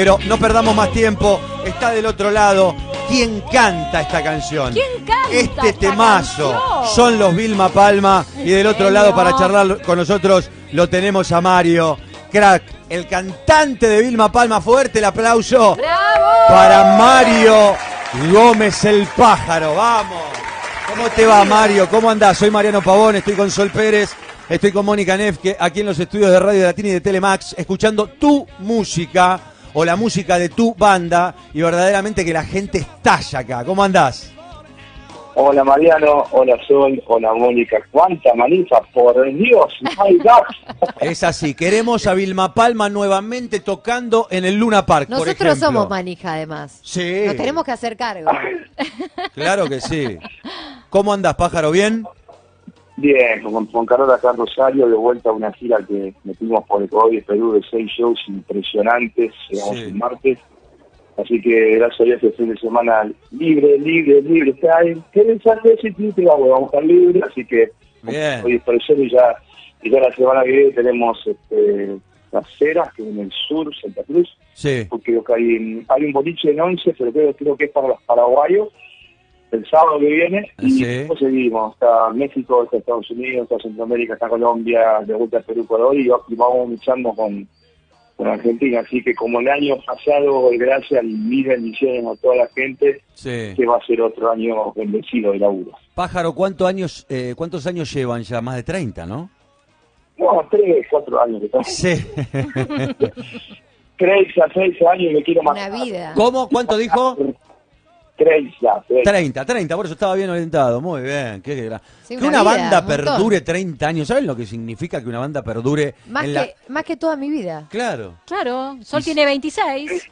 Pero no perdamos más tiempo, está del otro lado. ¿Quién canta esta canción? ¿Quién canta Este esta temazo canción? son los Vilma Palma y del otro lado para charlar con nosotros lo tenemos a Mario, crack, el cantante de Vilma Palma. Fuerte el aplauso ¡Bravo! para Mario Gómez el pájaro. Vamos. ¿Cómo te va Mario? ¿Cómo andás? Soy Mariano Pavón, estoy con Sol Pérez, estoy con Mónica Nefke, aquí en los estudios de Radio Latina y de Telemax, escuchando tu música o la música de tu banda y verdaderamente que la gente estalla acá. ¿Cómo andás? Hola Mariano, hola Sol, hola Mónica. ¿Cuánta manifa? Por Dios, my God. Es así, queremos a Vilma Palma nuevamente tocando en el Luna Park, por Nosotros ejemplo. somos manija, además. Sí, Nos tenemos que hacer cargo. claro que sí. ¿Cómo andás, pájaro? ¿Bien? Bien, con, con Carola acá en Rosario, de vuelta a una gira que metimos por Ecuador y Perú de seis shows impresionantes, llegamos Sí. el martes. Así que gracias a Dios este fin de semana libre, libre, libre. Está ahí, ¿querés saber si te vamos, a estar libre? Así que Bien. hoy es y ya, y ya la semana que viene tenemos este, las ceras, que es en el sur, Santa Cruz. Sí. porque creo que hay, hay un boliche en 11, pero creo, creo que es para los paraguayos, el sábado que viene, y Sí. después seguimos, está México, está Estados Unidos, está Centroamérica, está Colombia, de vuelta a Perú, Ecuador, y, y vamos luchando con, con Argentina, así que como el año pasado, gracias y mil bendiciones a toda la gente, Sí. que va a ser otro año bendecido de laburo. Pájaro, ¿cuántos años, eh, ¿cuántos años llevan ya? Más de 30, ¿no? No, tres, cuatro años, que. Sí. tres a seis años y me quiero Una matar. vida. ¿Cómo? ¿Cuánto dijo? Tres ya, tres. 30, 30, por eso estaba bien orientado. Muy bien. Qué gra- Sí, que una vida, banda un perdure 30 años. ¿Saben lo que significa que una banda perdure Más en que, la... más que toda mi vida. Claro. Claro, Sol tiene 26.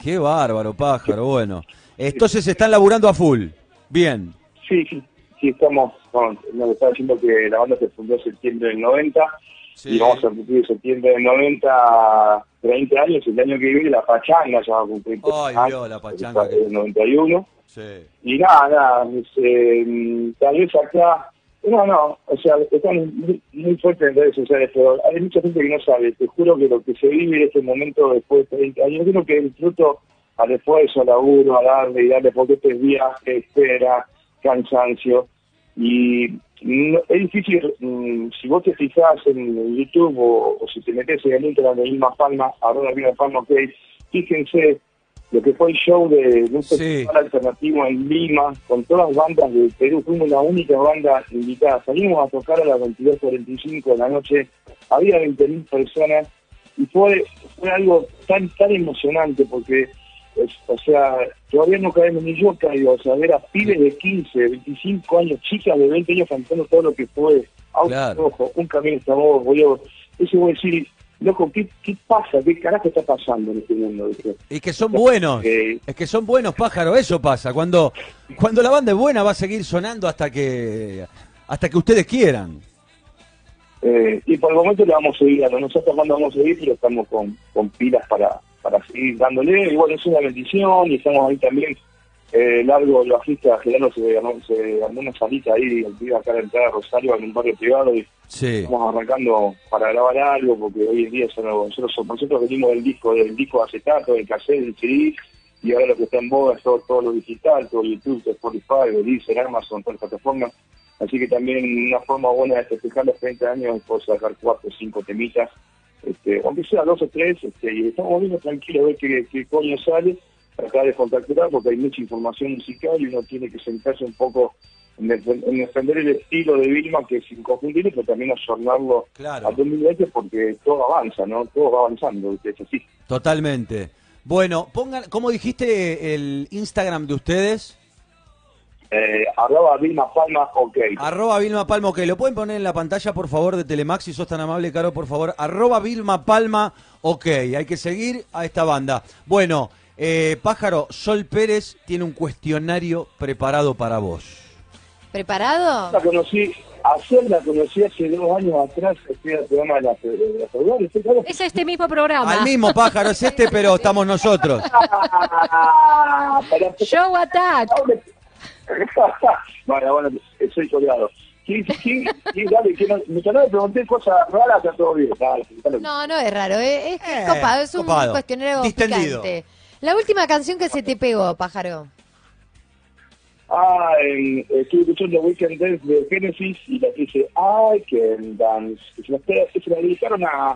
Qué bárbaro, pájaro. Bueno. Entonces están laburando a full. Bien. Sí, sí, sí, estamos, bueno, nos está diciendo que la banda se fundó en septiembre del 90 Sí. y vamos a cumplir septiembre del 90 30 años, el año que viene la pachanga ya va a cumplir Ay, 30 Dios, la pachanga que- fue del 91 Sí. y nada, nada, eh, tal vez acá, no, no, o sea, están muy, muy fuertes en redes sociales, pero hay mucha gente que no sabe, te juro que lo que se vive en este momento después de 30 años, yo creo que el fruto al esfuerzo, al laburo, a darle y darle, porque este es viaje, espera, cansancio, y no- es difícil, mm, si vos te fijás en YouTube o, o si te metes en el Instagram de Vilma Palma, arroba Vilma Palma, ok, fíjense lo que fue el show de, de un Sí. festival alternativo en Lima, con todas las bandas de Perú, fuimos la única banda invitada, salimos a tocar a las 22.45 de la noche, había 20.000 personas, y fue, fue algo tan tan emocionante porque es- o sea todavía no caemos ni yo caigo o sea ver a pibes de 15 25 años chicas de 20 años cantando todo lo que fue auto Claro. rojo un camino está boludo eso voy a decir loco ¿qué, qué pasa qué carajo está pasando en este mundo. Y que son buenos. Eh, Es que son buenos, pájaro. Eso pasa. Cuando, cuando la banda es buena va a seguir sonando hasta que hasta que ustedes quieran. Eh, y por el momento le vamos a seguir dando, no sé hasta cuándo vamos a seguir, pero estamos con, con pilas para, seguir dándole. Y bueno, es una bendición y estamos ahí también. Eh, largo, el bajista Gerardo se armó, se armó una salita ahí, el pibe acá a la entrada de Rosario, en un barrio privado, y Sí. estamos arrancando para grabar algo, porque hoy en día son, nosotros, nosotros venimos del disco, del disco de acetato, del cassette, del CD, y ahora lo que está en boga es todo, todo lo digital, todo YouTube, Spotify, Deezer, Amazon, todas las plataformas. Así que también una forma buena de festejar los 30 años es poder sacar cuatro o cinco temitas, este, aunque sea dos o tres, este, y estamos viendo tranquilos a ver qué, qué coño sale, tratar de contactar porque hay mucha información musical y uno tiene que sentarse un poco en, defen- en defender el estilo de Vilma, que es inconfundible, pero también ayornarlo Claro. a 2020 porque todo avanza, ¿no? Todo va avanzando, es así. Totalmente. Bueno, pongan, ¿cómo dijiste el Instagram de ustedes? Eh, arroba Vilma Palma, ok. Arroba Vilma Palma, ok. ¿Lo pueden poner en la pantalla, por favor, de Telemax, si sos tan amable, Caro, por favor? Arroba Vilma Palma, ok. Hay que seguir a esta banda. Bueno, eh, Pájaro, Sol Pérez tiene un cuestionario preparado para vos. ¿Preparado? La conocí, ayer la conocí hace dos años atrás, estoy en el programa de la, de la. Es este mismo programa. Al mismo pájaro es este, pero estamos nosotros. Show Attack. bueno, bueno, soy colgado. Sí, sí, sí, dale, no, le pregunté cosas raras, está todo bien. Dale, dale. No, no es raro, es, es Eh, copado, es un copado. cuestionario Distendido. picante. La última canción que se te pegó, pájaro. Ah, estuve escuchando Weekend Dance de Genesis y la que dice I Can Dance. Se, la, se la dedicaron a,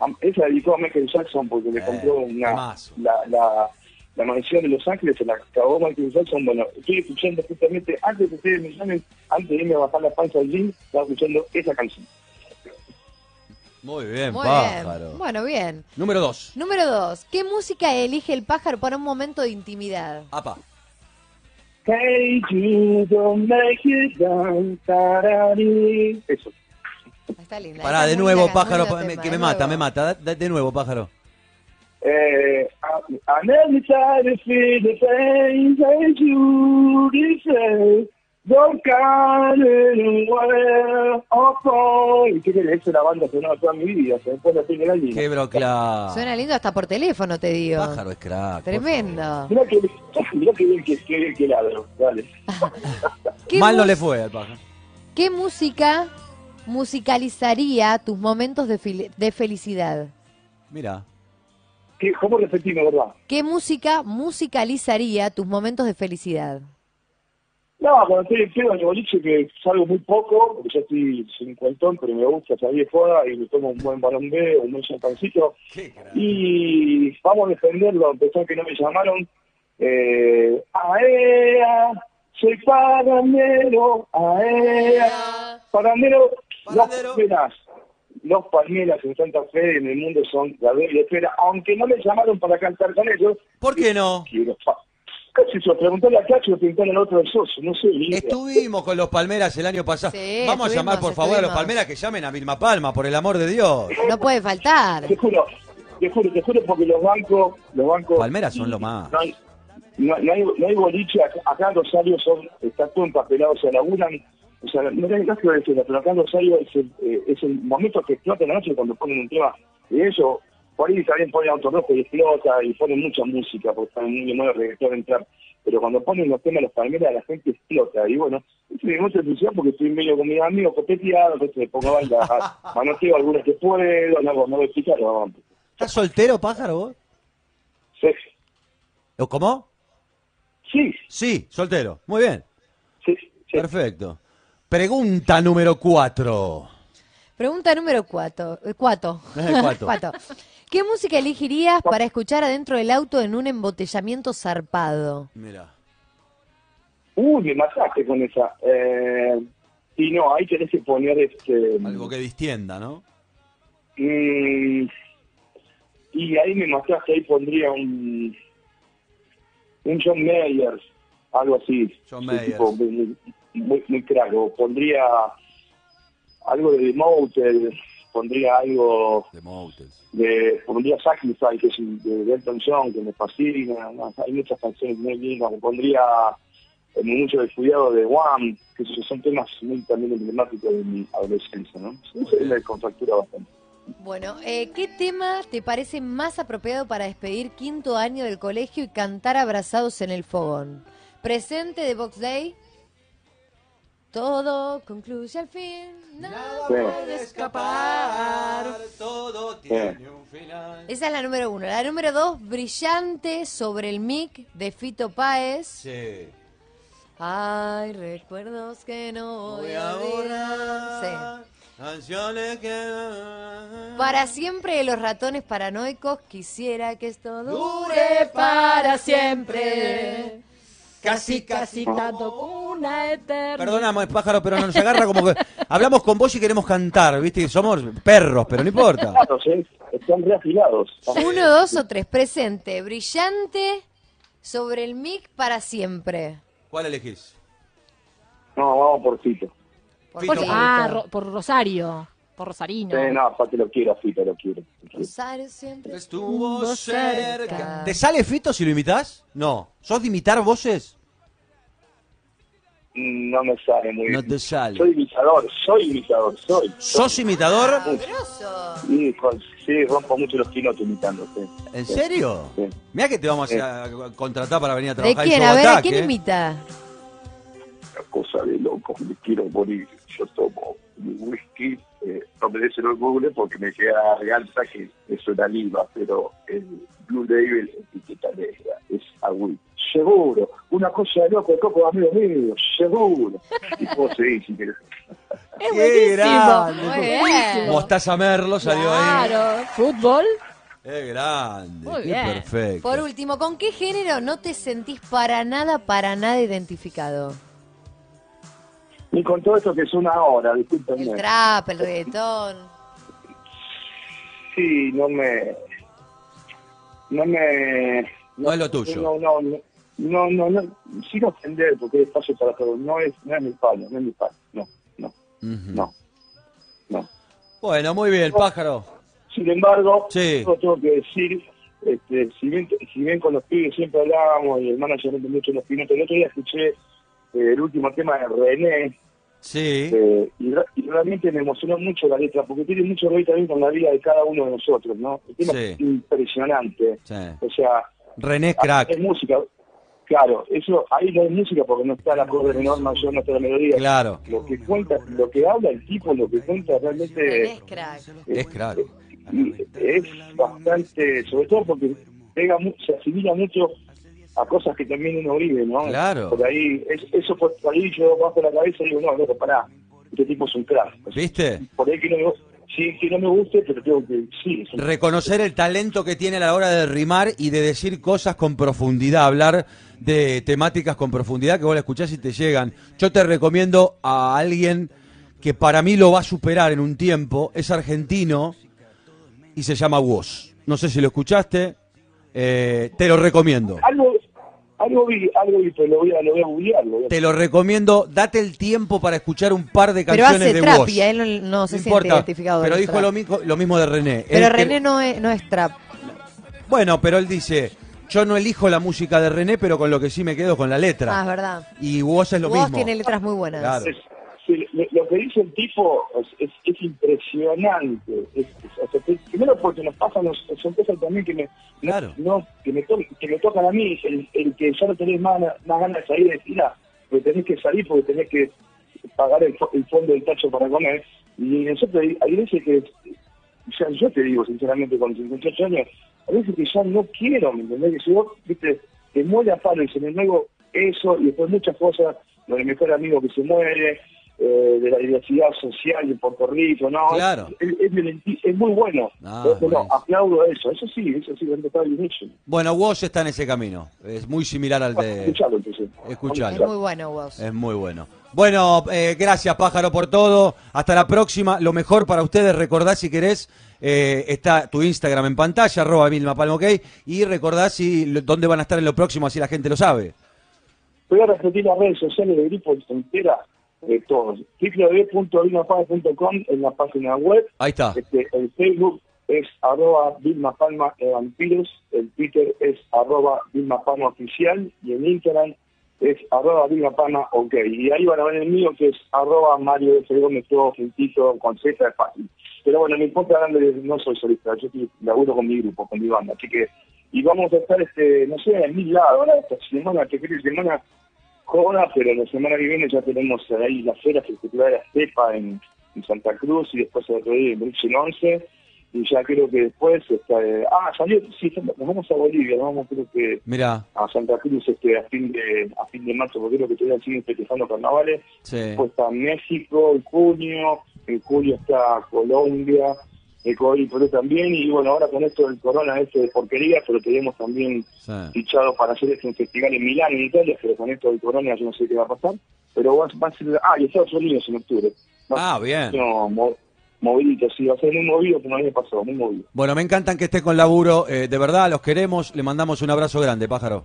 a- Esa la dedicó a Michael Jackson porque le Eh, compró una, la, la, la mansión de Los Ángeles, se la acabó Michael Jackson. Bueno, estoy escuchando justamente, antes de ustedes me llamen, antes de irme a bajar la panza al gym, estaba escuchando esa canción. Muy bien, Muy pájaro. bien. Bueno, bien. Número dos. Número dos. ¿Qué música elige el pájaro para un momento de intimidad? Apa. Hey, you don't make it down, tarari. Eso. Está linda. Pará, Está de nuevo, pájaro, me- que me mata, me mata. De nuevo, pájaro. Eh, I, I never tried to feel the pain that you deserve. Don't count it away. Oh, boy. ¿Qué? Esa es la banda sonora toda mi vida. Se me pone la piel de gallina. Qué brocla. Suena lindo hasta por teléfono, te digo. Pájaro es crack. Tremendo. Mirá que, mirá que bien que, que, bien que ladro. Dale. ¿Qué Mal no le fue al pájaro. ¿Qué música musicalizaría tus momentos de, fel- de felicidad? Mira. ¿Qué, ¿Cómo repetimos, verdad? ¿Qué música musicalizaría tus momentos de felicidad? No, cuando estoy en pedo en el boliche, que salgo muy poco, porque ya estoy cincuentón, pero me gusta salir de joda y me tomo un buen balón B, un buen champancito. Y vamos a defenderlo, a pesar que no me llamaron. Eh, aea, soy parandero, aea, parandero, Parandero. los penas, los palmeras en Santa Fe en el mundo son la y espera, aunque no me llamaron para cantar con ellos, ¿Por qué no? quiero Casi se lo pregunté a Cacho, pregunté al otro del socio, no sé. Estuvimos con los Palmeras el año pasado. Sí, Vamos a llamar, por estuvimos, favor, a los. Palmeras que llamen a Vilma Palma, por el amor de Dios. No puede faltar. Te juro, te juro, te juro porque los bancos, los bancos... Palmeras son lo más. No hay, no, no hay, no hay boliche, acá, acá en Rosario son, está todo empapelado, o sea, laburan, o sea, no hay caso de decirlo, pero acá en Rosario es el, eh, es el momento que explota la noche cuando ponen un tema de eso, por ahí también ponen auto rojo y explota y ponen mucha música, porque están muy de moda reggaetón entrar, pero cuando ponen los temas los palmeras la gente explota, y bueno, eso me mucha felicidad porque estoy medio con mis amigos copeteados, entonces me pongo a bailar, manoteo algunas que puedo, no, no voy a explicar, no, ¿Estás soltero, pájaro, vos? sí, ¿O ¿Cómo? sí, Sí, soltero. Muy bien. sí, sí. Perfecto. Pregunta número cuatro. Pregunta número cuatro. eh, cuatro. Eh, cuatro. Cuatro. ¿Qué música elegirías para escuchar adentro del auto en un embotellamiento zarpado? Mira. Uy, me mataste con esa. Eh, y no, ahí tenés que poner este. Algo que distienda, ¿no? mm, y ahí me mataste, ahí pondría un. Un John Mayer, algo así. John Mayer. tipo, muy, muy, muy crack. O pondría algo de The Motel, pondría algo De Motels. de pondría Sacrifice, que es de de Elton John, que me fascina, no, hay muchas canciones muy lindas, pondría eh, mucho descuidado de One, que esos son temas muy también emblemáticos de mi adolescencia, ¿no? Eso es la contractura bastante. Bueno, eh, ¿qué tema te parece más apropiado para despedir quinto año del colegio y cantar abrazados en el fogón? ¿Presente de Box Day? Todo concluye al fin. Nada Sí. puede escapar. Todo tiene un final. Esa es la número uno. La número dos, Brillante sobre el mic de Fito Páez. Sí. Ay, recuerdos que no voy Voy a borrar canciones que... Sí. Para siempre de los ratones paranoicos, quisiera que esto dure Dure para siempre. Casi, casi tanto una eterna. Perdonamos, pájaro, pero nos agarra como que hablamos con vos y queremos cantar, ¿viste? Somos perros, pero no importa. Claro, ¿sí? están reafilados. Uno, dos o tres. Presente, brillante sobre el mic para siempre. ¿Cuál elegís? No, vamos por Fito. Por Fito. Fito. Ah, Ro- por Rosario. Por Rosarino. Eh, no, aparte lo quiero, Fito, lo quiero. lo quiero. Rosario siempre Estuvo estuvo cerca. ¿Te sale Fito si lo imitas? No. ¿Sos de imitar voces? No me sale muy No bien. te sale. Soy imitador, soy imitador, soy. ¿Sos imitador? Grosso. Sí, con- sí, rompo mucho los quinotes imitando, sí. ¿En serio? Sí. Mira que te vamos a contratar para venir a ¿De trabajar quién? en A ver, ¿a quién ¿eh? imita? Una cosa de loco. me quiero morir. Yo tomo mi whisky, eh, no me des el Google porque me queda la garganta que es una liva, pero el Blue Label es etiqueta negra, es agüita. Seguro, una cosa de loco, coco amigo mío, seguro. Y puedo seguir si querés. Es Qué grande. Mostaza Merlo salió ahí. Claro. Fútbol. Es grande. Muy qué bien. perfecto. Por último, ¿con qué género no te sentís para nada, para nada identificado? Y con todo esto que es una hora, discúlpenme. El trap, el reggaetón. Sí, no me. No me. No es lo tuyo. No, no, no. No, no, no, sin ofender, porque es espacio para. No es, no es mi palo, no es mi palo. No, no, no, no. Bueno, muy bien, pájaro. Sin embargo, Sí. yo tengo que decir, este, si, bien, si bien con los pibes siempre hablábamos y el manager de mucho los pilotos, el otro día escuché eh, el último tema de René Sí. eh, y, re- y realmente me emocionó mucho la letra porque tiene mucho que ver también con la vida de cada uno de nosotros, ¿no? El tema Sí. es impresionante. sí. O sea, René es crack. es música. Claro, eso ahí no hay música porque no está la acorde menor mayor, no está la melodía. Claro. Lo que cuenta, lo que habla el tipo, lo que cuenta realmente crack. Es crack. y es bastante, sobre todo porque pega se asimila mucho a cosas que también uno vive, ¿no? Claro. Por ahí, es- eso por ahí yo bajo la cabeza y digo, no, loco, pará, este tipo es un crack. ¿Viste? Por ahí que no que no me guste, pero tengo que, sí, un Reconocer el talento que tiene a la hora de rimar y de decir cosas con profundidad, hablar de temáticas con profundidad que vos la escuchás y te llegan. Yo te recomiendo a alguien que para mí lo va a superar en un tiempo, es argentino y se llama Woz. No sé si lo escuchaste, eh, te lo recomiendo. Algo, algo vi, algo vi, pero lo voy a, lo voy a googlear, lo voy a- Te lo recomiendo, date el tiempo para escuchar un par de Pero canciones hace de trap Woz. y a él no, no No se siente importa, identificado. pero dijo trap. lo mismo, lo mismo de René. Pero Él que- René no es, no es trap. Bueno, pero él dice, yo no elijo la música de René, pero con lo que sí me quedo con la Ah, es letra. verdad. y vos es lo Vos mismo. tiene letras muy buenas. Claro. Lo, que dice el tipo es, es, es impresionante. Es- es- o sea, que- primero porque nos pasan, los, son cosas también que me, Claro. no, que me, to- que me tocan a mí, el, el que ya no tenés más, más ganas de salir de fila, porque tenés que salir porque tenés que pagar el, fo- el fondo del tacho para comer. Y nosotros hay, veces que, ya, yo te digo sinceramente, con 58 años, a veces que ya no quiero, ¿me entendés? Que si vos, viste, te muere a palo y se me muevo eso y después muchas cosas, lo del mejor amigo que se muere, eh, de la diversidad social de Puerto Rico, ¿no? Claro. Es, es violenti- es muy bueno. Ah, Entonces, no, aplaudo eso. Eso sí, eso sí, está bien hecho. Bueno, vos está en ese camino. Es muy similar al de... Escuchalo, entonces. Escuchalo. Es muy bueno vos. Es muy bueno. Bueno, eh, gracias Pájaro por todo. Hasta la próxima. Lo mejor para ustedes, recordá si querés, eh, está tu Instagram en pantalla, arroba Vilma Palma, ok. Y recordá si, lo- dónde van a estar en lo próximo, así la gente lo sabe. Voy a repetir las redes sociales del grupo entera de todos. www.vilmapalma.com en la página web. Ahí está. Este, el Facebook es arroba Vilma Palma de Vampiros, el Twitter es arroba Vilma Palma Oficial y el Instagram es arroba Vilma Palma OK. Y ahí van a ver el mío que es arroba Mario F. Gómez, todo juntito, con Z es fácil. Pero bueno, me importa grande, no soy solista, yo estoy, laburo con mi grupo, con mi banda, así que, y vamos a estar, este, no sé, en mil lados, ahora esta semana, que creo que semana joda, pero la semana que viene ya tenemos ahí la Feria Festival de la Estepa en, en Santa Cruz y después el día en Brixen 11 y ya creo que después está, eh, ah salió sí nos vamos a Bolivia nos vamos creo que Mira, a Santa Cruz este a fin de a fin de marzo porque creo que todavía siguen festejando carnavales. Sí. después está México en junio en julio está Colombia Y Perú también y bueno ahora con esto del corona este de porquería pero tenemos también sí. fichado para hacer este un festival en Milán, en Italia, pero con esto del corona yo no sé qué va a pasar. Pero va, va a ser, ah, y Estados Unidos en octubre. Va Ah, bien. a no, mo- movidito, sí, va a ser muy movido como el año pasado, muy movido. Bueno, me encantan que esté con laburo. eh, de verdad, los queremos. Le mandamos un abrazo grande, Pájaro.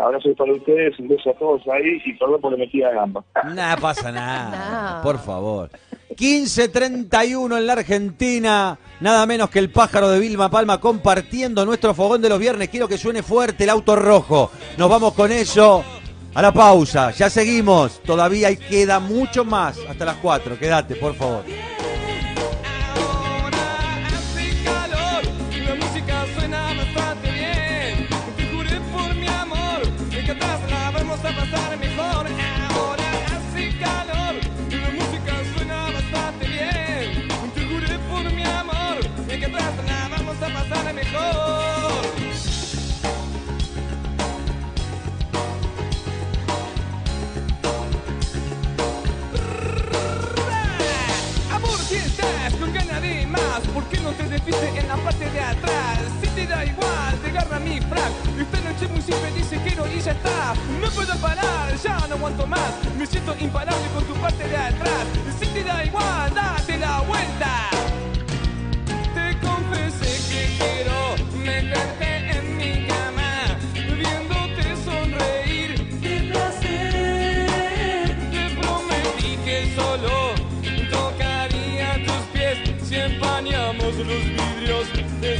Abrazo para ustedes, un beso a todos ahí y perdón por la metida de gamba. Nada pasa nada. No. Por favor. 15.31 en la Argentina. Nada menos que el pájaro de Vilma Palma compartiendo nuestro fogón de los viernes. Quiero que suene fuerte el auto rojo. Nos vamos con eso a la pausa. Ya seguimos. Todavía queda mucho más. Hasta las 4. Quédate, por favor.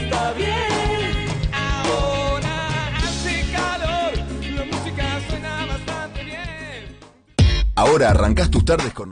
está bien. Ahora hace calor, la música suena bastante bien. Ahora arrancas tus tardes con